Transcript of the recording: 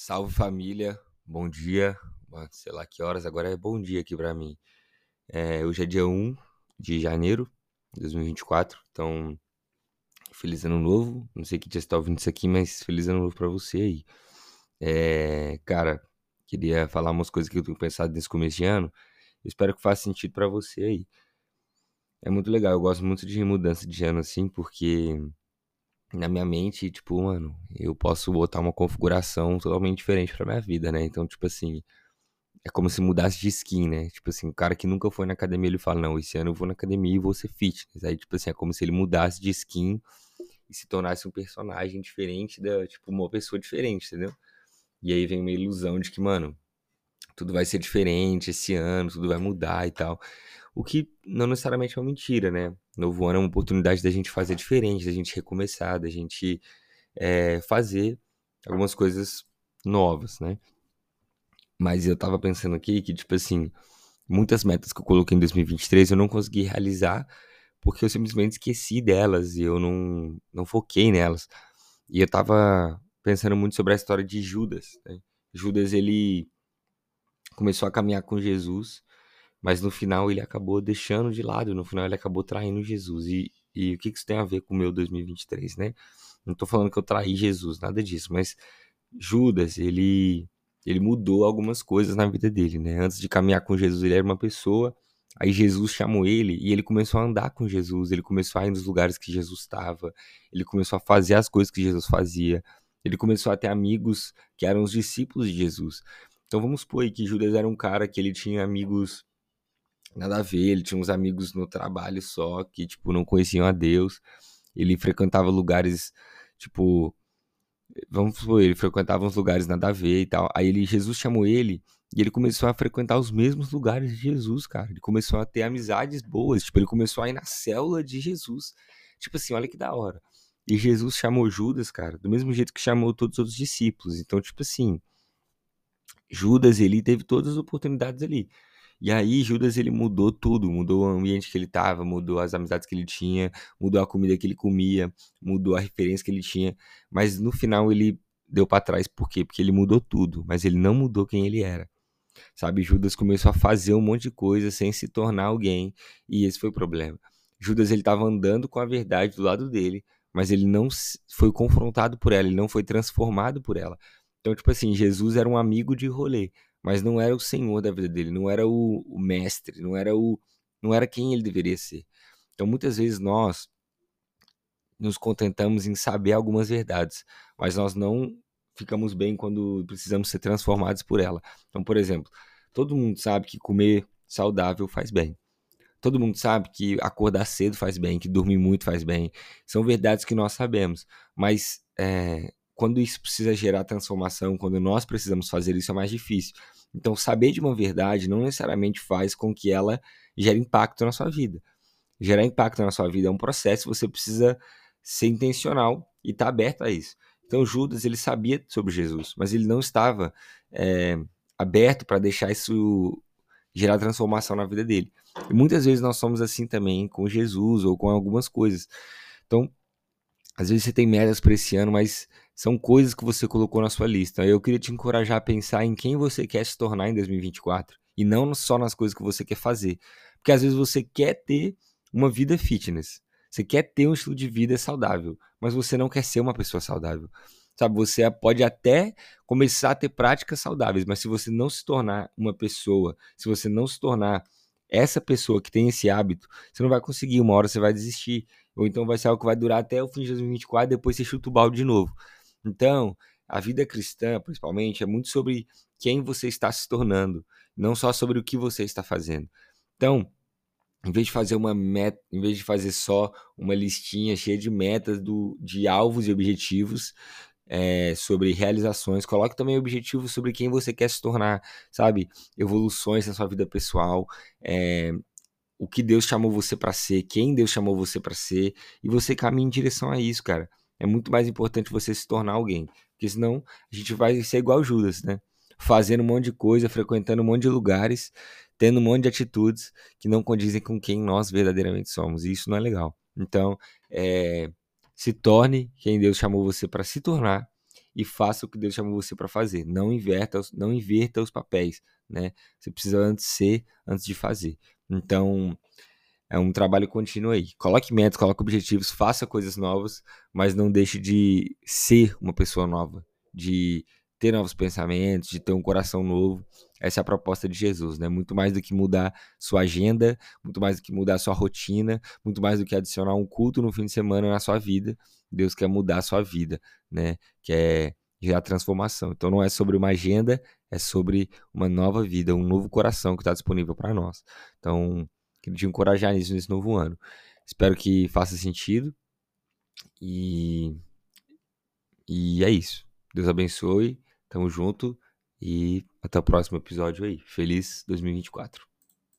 Salve família, bom dia. Mano, sei lá que horas, agora é bom dia aqui pra mim. É, hoje é dia 1 de janeiro de 2024, então feliz ano novo. Não sei que dia você tá ouvindo isso aqui, mas feliz ano novo pra você aí. É, cara, queria falar umas coisas que eu tenho pensado nesse começo de ano. Espero que faça sentido pra você aí. É muito legal, eu gosto muito de mudança de ano assim, porque na minha mente, tipo, mano, eu posso botar uma configuração totalmente diferente pra minha vida, né? Então, tipo assim, é como se mudasse de skin, né? Tipo assim, o cara que nunca foi na academia, ele fala, não, esse ano eu vou na academia e vou ser fitness. Aí, tipo assim, é como se ele mudasse de skin e se tornasse um personagem diferente da, tipo, uma pessoa diferente, entendeu? E aí vem uma ilusão de que, mano, tudo vai ser diferente esse ano, tudo vai mudar e tal. O que não necessariamente é uma mentira, né? Novo ano é uma oportunidade da gente fazer diferente, da gente recomeçar, da gente é, fazer algumas coisas novas, né? Mas eu tava pensando aqui que, tipo assim, muitas metas que eu coloquei em 2023 eu não consegui realizar porque eu simplesmente esqueci delas e eu não, não foquei nelas. E eu tava pensando muito sobre a história de Judas. Né? Judas, ele começou a caminhar com Jesus mas no final ele acabou deixando de lado, no final ele acabou traindo Jesus. E, e o que isso tem a ver com o meu 2023, né? Não tô falando que eu traí Jesus, nada disso, mas Judas, ele ele mudou algumas coisas na vida dele, né? Antes de caminhar com Jesus, ele era uma pessoa, aí Jesus chamou ele e ele começou a andar com Jesus, ele começou a ir nos lugares que Jesus estava, ele começou a fazer as coisas que Jesus fazia, ele começou a ter amigos que eram os discípulos de Jesus. Então vamos supor aí que Judas era um cara que ele tinha amigos nada a ver, ele tinha uns amigos no trabalho só que, tipo, não conheciam a Deus. Ele frequentava lugares, tipo, vamos supor, ele frequentava uns lugares nada a ver e tal. Aí ele, Jesus chamou ele e ele começou a frequentar os mesmos lugares de Jesus, cara. Ele começou a ter amizades boas, tipo, ele começou a ir na célula de Jesus. Tipo assim, olha que da hora. E Jesus chamou Judas, cara, do mesmo jeito que chamou todos os outros discípulos. Então, tipo assim, Judas, ele teve todas as oportunidades ali. E aí Judas ele mudou tudo, mudou o ambiente que ele estava, mudou as amizades que ele tinha, mudou a comida que ele comia, mudou a referência que ele tinha, mas no final ele deu para trás por quê? Porque ele mudou tudo, mas ele não mudou quem ele era. Sabe, Judas começou a fazer um monte de coisa sem se tornar alguém, e esse foi o problema. Judas ele estava andando com a verdade do lado dele, mas ele não foi confrontado por ela, ele não foi transformado por ela. Então, tipo assim, Jesus era um amigo de rolê, mas não era o senhor da vida dele, não era o, o mestre, não era o não era quem ele deveria ser. Então muitas vezes nós nos contentamos em saber algumas verdades, mas nós não ficamos bem quando precisamos ser transformados por ela. Então, por exemplo, todo mundo sabe que comer saudável faz bem. Todo mundo sabe que acordar cedo faz bem, que dormir muito faz bem. São verdades que nós sabemos, mas é, quando isso precisa gerar transformação, quando nós precisamos fazer isso, é mais difícil. Então, saber de uma verdade não necessariamente faz com que ela gere impacto na sua vida. Gerar impacto na sua vida é um processo, você precisa ser intencional e estar tá aberto a isso. Então, Judas, ele sabia sobre Jesus, mas ele não estava é, aberto para deixar isso gerar transformação na vida dele. E muitas vezes nós somos assim também com Jesus ou com algumas coisas. Então, às vezes você tem metas para esse ano, mas são coisas que você colocou na sua lista. Eu queria te encorajar a pensar em quem você quer se tornar em 2024 e não só nas coisas que você quer fazer. Porque às vezes você quer ter uma vida fitness, você quer ter um estilo de vida saudável, mas você não quer ser uma pessoa saudável. Sabe, você pode até começar a ter práticas saudáveis, mas se você não se tornar uma pessoa, se você não se tornar essa pessoa que tem esse hábito, você não vai conseguir, uma hora você vai desistir, ou então vai ser algo que vai durar até o fim de 2024, depois você chuta o balde de novo. Então, a vida cristã, principalmente, é muito sobre quem você está se tornando, não só sobre o que você está fazendo. Então, em vez de fazer uma meta, em vez de fazer só uma listinha cheia de metas do, de alvos e objetivos é, sobre realizações, coloque também objetivos sobre quem você quer se tornar, sabe? Evoluções na sua vida pessoal, é, o que Deus chamou você para ser, quem Deus chamou você para ser, e você caminha em direção a isso, cara é muito mais importante você se tornar alguém. Porque senão a gente vai ser igual Judas, né? Fazendo um monte de coisa, frequentando um monte de lugares, tendo um monte de atitudes que não condizem com quem nós verdadeiramente somos. E isso não é legal. Então, é, se torne quem Deus chamou você para se tornar e faça o que Deus chamou você para fazer. Não inverta, não inverta os papéis, né? Você precisa antes ser antes de fazer. Então, é um trabalho contínuo aí. Coloque metas, coloque objetivos, faça coisas novas, mas não deixe de ser uma pessoa nova, de ter novos pensamentos, de ter um coração novo. Essa é a proposta de Jesus, né? Muito mais do que mudar sua agenda, muito mais do que mudar sua rotina, muito mais do que adicionar um culto no fim de semana na sua vida. Deus quer mudar a sua vida, né? Quer gerar transformação. Então não é sobre uma agenda, é sobre uma nova vida, um novo coração que está disponível para nós. Então, te encorajar nisso nesse novo ano. Espero que faça sentido e e é isso. Deus abençoe. Tamo junto e até o próximo episódio aí. Feliz 2024.